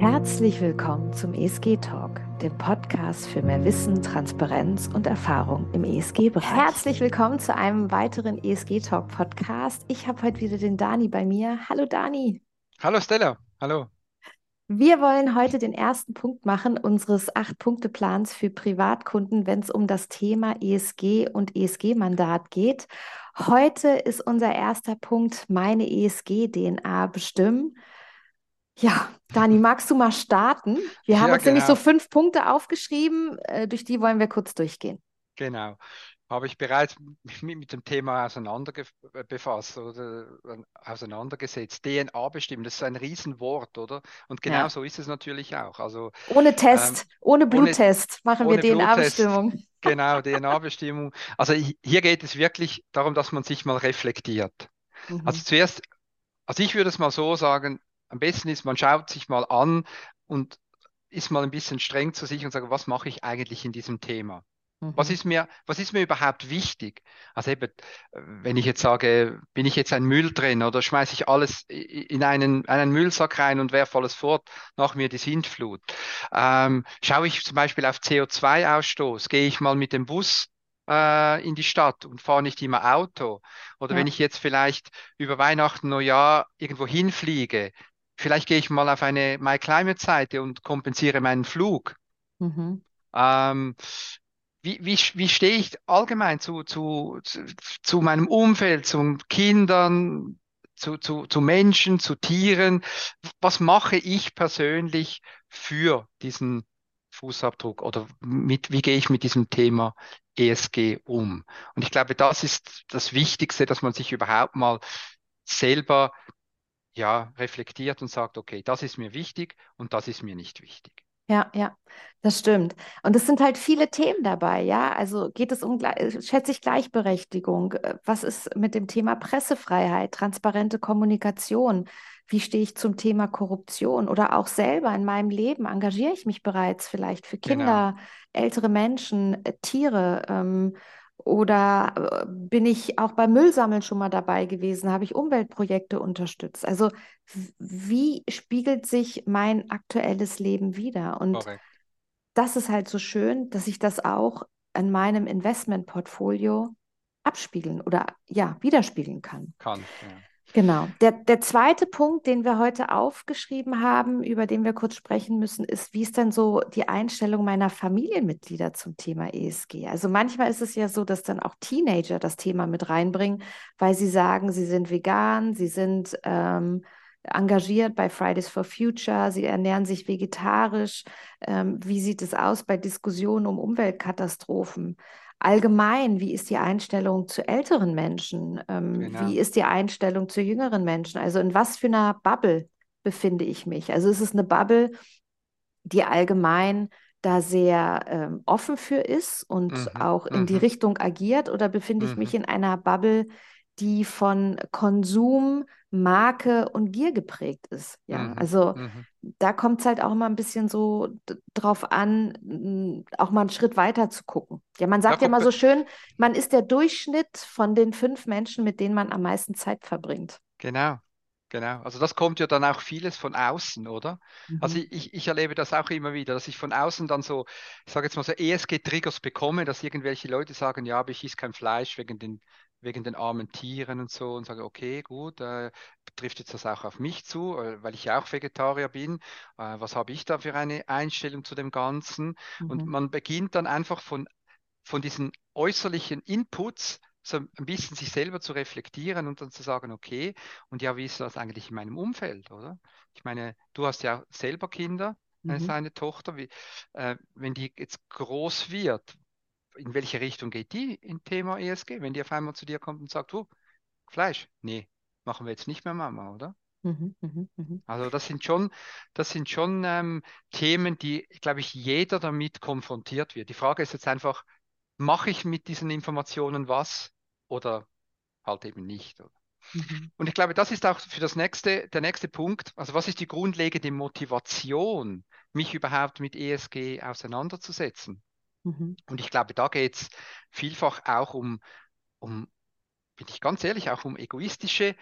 Herzlich willkommen zum ESG Talk, dem Podcast für mehr Wissen, Transparenz und Erfahrung im ESG-Bereich. Herzlich willkommen zu einem weiteren ESG Talk Podcast. Ich habe heute wieder den Dani bei mir. Hallo Dani. Hallo Stella. Hallo. Wir wollen heute den ersten Punkt machen unseres Acht-Punkte-Plans für Privatkunden, wenn es um das Thema ESG und ESG-Mandat geht. Heute ist unser erster Punkt meine ESG-DNA bestimmen. Ja, Dani, magst du mal starten? Wir haben Ja, uns nämlich so genau. fünf Punkte aufgeschrieben, äh, durch die wollen wir kurz durchgehen. Genau. Habe ich bereits mit, mit dem Thema auseinanderge befasst oder äh, auseinandergesetzt. DNA bestimmen, das ist ein Riesenwort, oder? Und genau Ja. so ist es natürlich auch. Also Ohne ähm, Test, ohne ohne, Bluttest machen wir ohne Bluttest, DNA-Bestimmung. genau, DNA-Bestimmung. Also hi- hier geht es wirklich darum, dass man sich mal reflektiert. Also Mhm. zuerst, also ich würde es mal so sagen, am besten ist, man schaut sich mal an und ist mal ein bisschen streng zu sich und sagt, was mache ich eigentlich in diesem Thema? Was Mhm. ist mir, was ist mir überhaupt wichtig? Also eben, wenn ich jetzt sage, bin ich jetzt ein Müll drin oder schmeiße ich alles in einen, einen Müllsack rein und werfe alles fort, nach mir die Sintflut. Ähm, schaue ich zum Beispiel auf CO2-Ausstoß, gehe ich mal mit dem Bus äh, in die Stadt und fahre nicht immer Auto. Oder wenn Ja. ich jetzt vielleicht über Weihnachten, Neujahr irgendwo hinfliege, vielleicht gehe ich mal auf eine My Climate-Seite und kompensiere meinen Flug. Mhm. Ähm, wie, wie, wie stehe ich allgemein zu, zu, zu, zu meinem Umfeld, zu Kindern, zu, zu, zu Menschen, zu Tieren? Was mache ich persönlich für diesen Fußabdruck oder mit, wie gehe ich mit diesem Thema ESG um? Und ich glaube, das ist das Wichtigste, dass man sich überhaupt mal selber ja, reflektiert und sagt, okay, das ist mir wichtig und das ist mir nicht wichtig. Ja, ja, das stimmt. Und es sind halt viele Themen dabei, ja. Also geht es um, äh, schätze ich, Gleichberechtigung? Äh, Was ist mit dem Thema Pressefreiheit, transparente Kommunikation? Wie stehe ich zum Thema Korruption? Oder auch selber in meinem Leben engagiere ich mich bereits vielleicht für Genau, Kinder, ältere Menschen, äh, Tiere? Ähm, oder äh, bin ich auch beim Müllsammeln schon mal dabei gewesen? Habe ich Umweltprojekte unterstützt? Also wie spiegelt sich mein aktuelles Leben wider? Und korrekt. das ist halt so schön, dass ich das auch in meinem Investmentportfolio abspiegeln oder ja, widerspiegeln kann. Kann, ja. Genau. Der, der zweite Punkt, den wir heute aufgeschrieben haben, über den wir kurz sprechen müssen, ist, wie ist denn so die Einstellung meiner Familienmitglieder zum Thema ESG? Also manchmal ist es ja so, dass dann auch Teenager das Thema mit reinbringen, weil sie sagen, sie sind vegan, sie sind ähm, engagiert bei Fridays for Future, sie ernähren sich vegetarisch. Ähm, wie sieht es aus bei Diskussionen um Umweltkatastrophen? Allgemein, wie ist die Einstellung zu älteren Menschen? Ähm, Genau. wie ist die Einstellung zu jüngeren Menschen? Also in was für einer Bubble befinde ich mich? Also ist es eine Bubble, die allgemein da sehr ähm, offen für ist und Mhm, auch in die mhm, Richtung agiert? Oder befinde ich mich mhm. in einer Bubble, die von Konsum, Marke und Gier geprägt ist? Ja, Mhm, also mhm. da kommt es halt auch immer ein bisschen so drauf an, auch mal einen Schritt weiter zu gucken. Ja, man Ja, sagt ja kommt, immer so schön, man ist der Durchschnitt von den fünf Menschen, mit denen man am meisten Zeit verbringt. genau, genau. Also das kommt ja dann auch vieles von außen, oder? Also Mhm. ich, ich erlebe das auch immer wieder, dass ich von außen dann so, ich sage jetzt mal so ESG-Triggers bekomme, dass irgendwelche Leute sagen, ja, aber ich esse kein Fleisch wegen den, wegen den armen Tieren und so und sage, okay, gut, äh, trifft jetzt das auch auf mich zu, äh, weil ich ja auch Vegetarier bin. Äh, was habe ich da für eine Einstellung zu dem Ganzen? Und Mhm. man beginnt dann einfach von von diesen äußerlichen Inputs so ein bisschen sich selber zu reflektieren und dann zu sagen, okay, und ja, wie ist das eigentlich in meinem Umfeld, oder? Ich meine, du hast ja selber Kinder, äh, Mhm. seine Tochter, wie, äh, wenn die jetzt groß wird, in welche Richtung geht die im Thema ESG? Wenn die auf einmal zu dir kommt und sagt, du, Fleisch, nee, machen wir jetzt nicht mehr, Mama, oder? Mhm. Mhm. Mhm. Also das sind schon, das sind schon ähm, Themen, die, glaube ich, jeder damit konfrontiert wird. Die Frage ist jetzt einfach, mache ich mit diesen Informationen was oder halt eben nicht? Oder? Mhm. Und ich glaube, das ist auch für das nächste, der nächste Punkt. Also was ist die grundlegende Motivation, mich überhaupt mit ESG auseinanderzusetzen? Mhm. Und ich glaube, da geht es vielfach auch um, um, bin ich ganz ehrlich, auch um egoistische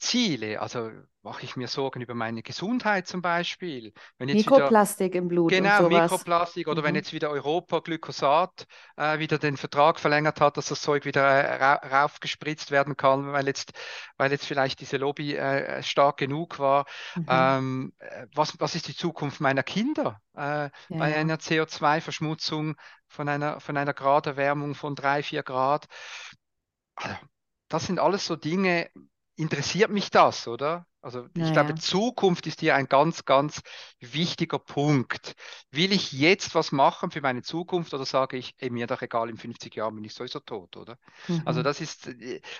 Ziele. Also mache ich mir Sorgen über meine Gesundheit zum Beispiel. Wenn jetzt wieder Mikroplastik im Blut Genau. Mikroplastik oder wenn Mhm. jetzt wieder Europa Glyphosat äh, wieder den Vertrag verlängert hat, dass das Zeug wieder äh, ra raufgespritzt werden kann, weil jetzt, weil jetzt vielleicht diese Lobby äh, stark genug war. Mhm. Ähm, äh, was, was ist die Zukunft meiner Kinder äh, Ja, bei einer CO2-Verschmutzung von einer, von einer Graderwärmung von drei, vier Grad? Also, das sind alles so Dinge, interessiert mich das, oder? Also ich glaube, Naja. Zukunft ist hier ein ganz, ganz wichtiger Punkt. Will ich jetzt was machen für meine Zukunft oder sage ich, ey, mir doch egal, in 50 Jahren bin ich sowieso tot, oder? Also Mhm. das ist,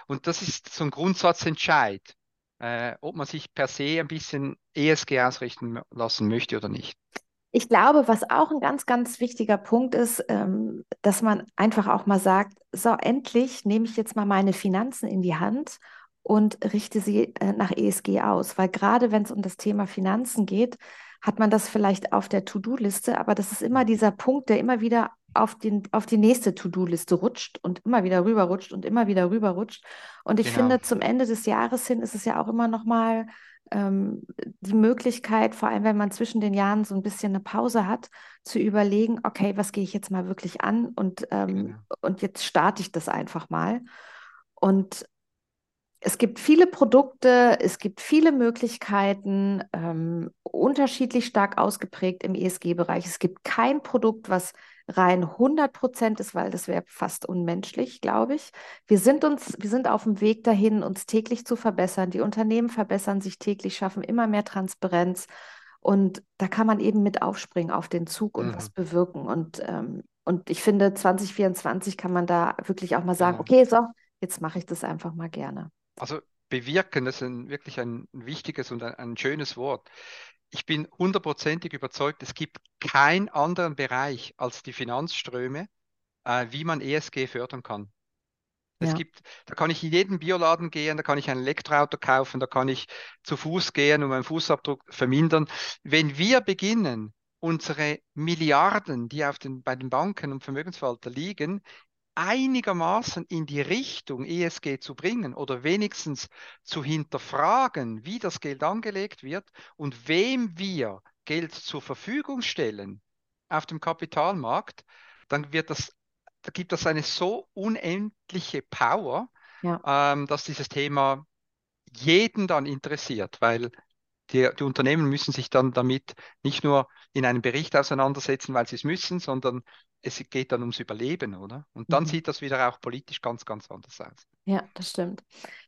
und das ist so ein Grundsatzentscheid, äh, ob man sich per se ein bisschen ESG ausrichten lassen möchte oder nicht. Ich glaube, was auch ein ganz, ganz wichtiger Punkt ist, ähm, dass man einfach auch mal sagt, so, endlich nehme ich jetzt mal meine Finanzen in die Hand und richte sie äh, nach ESG aus. Weil gerade wenn es um das Thema Finanzen geht, hat man das vielleicht auf der To-Do-Liste, aber das ist immer dieser Punkt, der immer wieder auf den, auf die nächste To-Do-Liste rutscht und immer wieder rüberrutscht und immer wieder rüberrutscht. Und ich Genau. finde, zum Ende des Jahres hin ist es ja auch immer noch mal ähm, die Möglichkeit, vor allem wenn man zwischen den Jahren so ein bisschen eine Pause hat, zu überlegen, okay, was gehe ich jetzt mal wirklich an und, ähm, Genau. und jetzt starte ich das einfach mal. Und es gibt viele Produkte, es gibt viele Möglichkeiten, ähm, unterschiedlich stark ausgeprägt im ESG-Bereich. Es gibt kein Produkt, was rein 100 Prozent ist, weil das wäre fast unmenschlich, glaube ich. Wir sind uns, wir sind auf dem Weg dahin, uns täglich zu verbessern. Die Unternehmen verbessern sich täglich, schaffen immer mehr Transparenz. Und da kann man eben mit aufspringen auf den Zug und was Mhm. bewirken. Und, ähm, und ich finde, 2024 kann man da wirklich auch mal sagen, okay, so, jetzt mache ich das einfach mal gerne. Also bewirken, das ist ein, wirklich ein wichtiges und ein, ein schönes Wort. Ich bin hundertprozentig überzeugt, es gibt keinen anderen Bereich als die Finanzströme, äh, wie man ESG fördern kann. Es Ja. gibt, da kann ich in jeden Bioladen gehen, da kann ich ein Elektroauto kaufen, da kann ich zu Fuß gehen und meinen Fußabdruck vermindern. Wenn wir beginnen, unsere Milliarden, die auf den, bei den Banken und Vermögensverwalter liegen, einigermaßen in die Richtung ESG zu bringen oder wenigstens zu hinterfragen, wie das Geld angelegt wird und wem wir Geld zur Verfügung stellen auf dem Kapitalmarkt, dann wird das, da gibt das eine so unendliche Power, Ja. ähm, dass dieses Thema jeden dann interessiert, weil die, die Unternehmen müssen sich dann damit nicht nur in einem Bericht auseinandersetzen, weil sie es müssen, sondern es geht dann ums Überleben, oder? Und dann Mhm. sieht das wieder auch politisch ganz, ganz anders aus. Ja, das stimmt.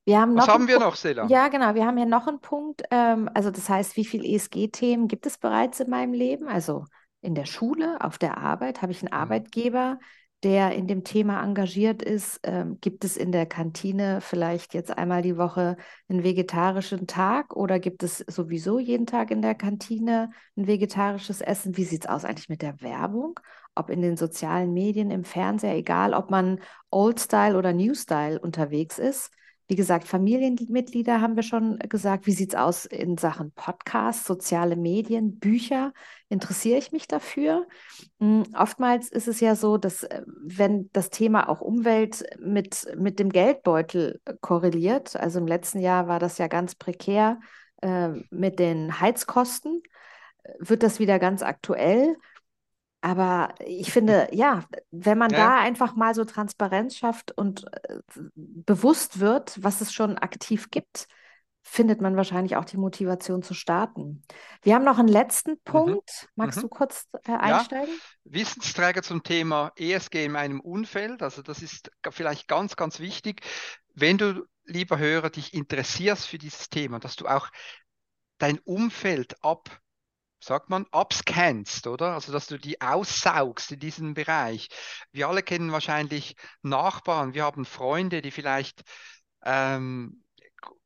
Wir haben Was haben wir Punkt. noch, Sela? Ja, genau. Wir haben hier noch einen Punkt. Ähm, also das heißt, wie viele ESG-Themen gibt es bereits in meinem Leben? Also in der Schule, auf der Arbeit habe ich einen Mhm. Arbeitgeber, der in dem Thema engagiert ist. Ähm, gibt es in der Kantine vielleicht jetzt einmal die Woche einen vegetarischen Tag oder gibt es sowieso jeden Tag in der Kantine ein vegetarisches Essen? Wie sieht es aus eigentlich mit der Werbung? Ob in den sozialen Medien, im Fernseher, egal ob man Old Style oder New Style unterwegs ist. Wie gesagt, Familienmitglieder haben wir schon gesagt. Wie sieht es aus in Sachen Podcasts, soziale Medien, Bücher? Interessiere ich mich dafür? Mm, Oftmals ist es ja so, dass äh, wenn das Thema auch Umwelt mit, mit dem Geldbeutel äh, korreliert, also im letzten Jahr war das ja ganz prekär äh, mit den Heizkosten, äh, wird das wieder ganz aktuell. Aber ich finde, ja, wenn man Ja, da einfach mal so Transparenz schafft und äh, bewusst wird, was es schon aktiv gibt, findet man wahrscheinlich auch die Motivation zu starten. Wir haben noch einen letzten mhm. Punkt. Magst Mhm. du kurz äh, Ja, einsteigen? Wissensträger zum Thema ESG in meinem Umfeld. Also das ist vielleicht ganz, ganz wichtig. Wenn du, lieber Hörer, dich interessierst für dieses Thema, dass du auch dein Umfeld ab sagt man, abscannst, oder? Also, dass du die aussaugst in diesem Bereich. Wir alle kennen wahrscheinlich Nachbarn, wir haben Freunde, die vielleicht ähm,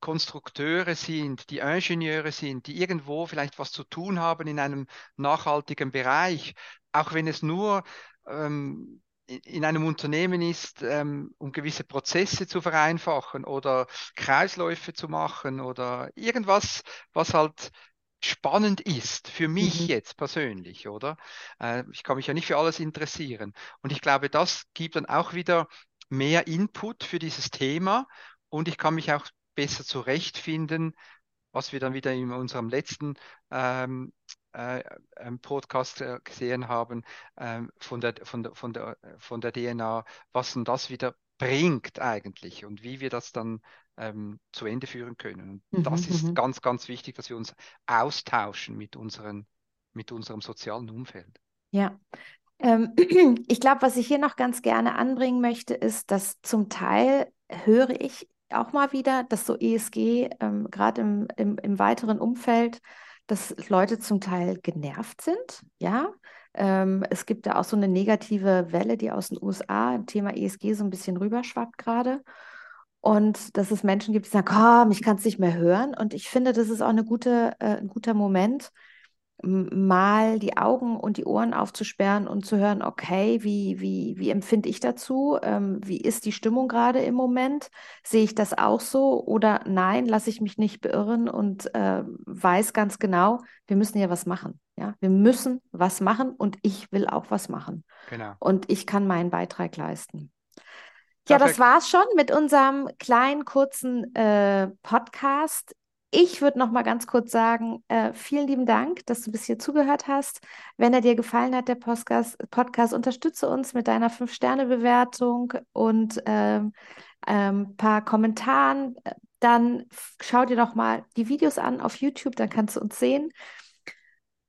Konstrukteure sind, die Ingenieure sind, die irgendwo vielleicht was zu tun haben in einem nachhaltigen Bereich, auch wenn es nur ähm, in in einem Unternehmen ist, ähm, um gewisse Prozesse zu vereinfachen oder Kreisläufe zu machen oder irgendwas, was halt spannend ist für mich Mhm. jetzt persönlich, oder? Äh, ich kann mich ja nicht für alles interessieren. Und ich glaube, das gibt dann auch wieder mehr Input für dieses Thema und ich kann mich auch besser zurechtfinden, was wir dann wieder in unserem letzten ähm, äh, Podcast äh, gesehen haben ähm, von, der, von, der, von, der, von der DNA, was denn das wieder bringt eigentlich und wie wir das dann ähm, zu Ende führen können. Und mhm, das ist mhm. ganz, ganz wichtig, dass wir uns austauschen mit, unseren, mit unserem sozialen Umfeld. Ja. Ähm, ich glaube, was ich hier noch ganz gerne anbringen möchte, ist, dass zum Teil höre ich auch mal wieder, dass so ESG ähm, gerade im, im, im weiteren Umfeld dass Leute zum Teil genervt sind, ja. Ähm, es gibt da auch so eine negative Welle, die aus den USA im Thema ESG so ein bisschen rüberschwappt gerade. Und dass es Menschen gibt, die sagen, komm, ich kann es nicht mehr hören. Und ich finde, das ist auch eine gute, äh, ein guter Moment, mal die Augen und die Ohren aufzusperren und zu hören, okay, wie, wie, wie empfinde ich dazu? Ähm, wie ist die Stimmung gerade im Moment? Sehe ich das auch so oder nein, lasse ich mich nicht beirren und äh, weiß ganz genau, wir müssen ja was machen. Ja, wir müssen was machen und ich will auch was machen. Genau. Und ich kann meinen Beitrag leisten. Ja, Perfekt. das war's schon mit unserem kleinen, kurzen äh, Podcast. Ich würde noch mal ganz kurz sagen, äh, vielen lieben Dank, dass du bis hier zugehört hast. Wenn er dir gefallen hat, der Podcast, Podcast unterstütze uns mit deiner 5-Sterne-Bewertung und ähm, ähm, paar Kommentaren. Dann schau dir doch mal die Videos an auf YouTube, dann kannst du uns sehen.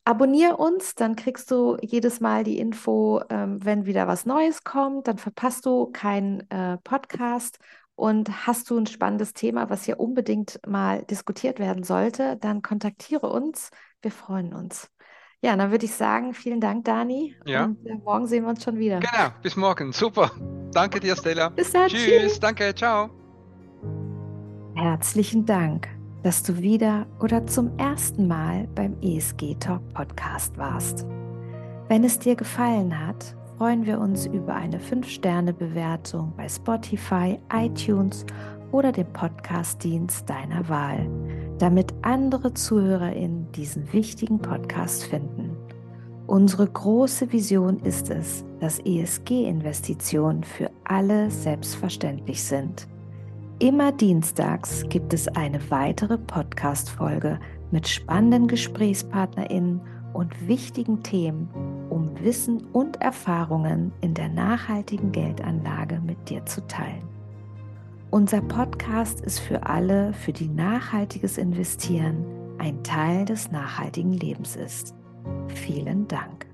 Abonnier uns, dann kriegst du jedes Mal die Info, ähm, wenn wieder was Neues kommt. Dann verpasst du keinen äh, Podcast und hast du ein spannendes Thema, was hier unbedingt mal diskutiert werden sollte, dann kontaktiere uns. Wir freuen uns. Ja, dann würde ich sagen, vielen Dank, Dani. Ja. Und äh, morgen sehen wir uns schon wieder. Genau, bis morgen. Super. Danke dir, Stella. Bis dann. Tschüss. tschüss. Danke. Ciao. Herzlichen Dank, dass du wieder oder zum ersten Mal beim ESG Talk Podcast warst. Wenn es dir gefallen hat, freuen wir uns über eine 5-Sterne-Bewertung bei Spotify, iTunes oder dem Podcast-Dienst deiner Wahl, damit andere ZuhörerInnen diesen wichtigen Podcast finden. Unsere große Vision ist es, dass ESG-Investitionen für alle selbstverständlich sind. Immer dienstags gibt es eine weitere Podcast-Folge mit spannenden GesprächspartnerInnen und wichtigen Themen, um Wissen und Erfahrungen in der nachhaltigen Geldanlage mit dir zu teilen. Unser Podcast ist für alle, für die nachhaltiges Investieren ein Teil des nachhaltigen Lebens ist. Vielen Dank.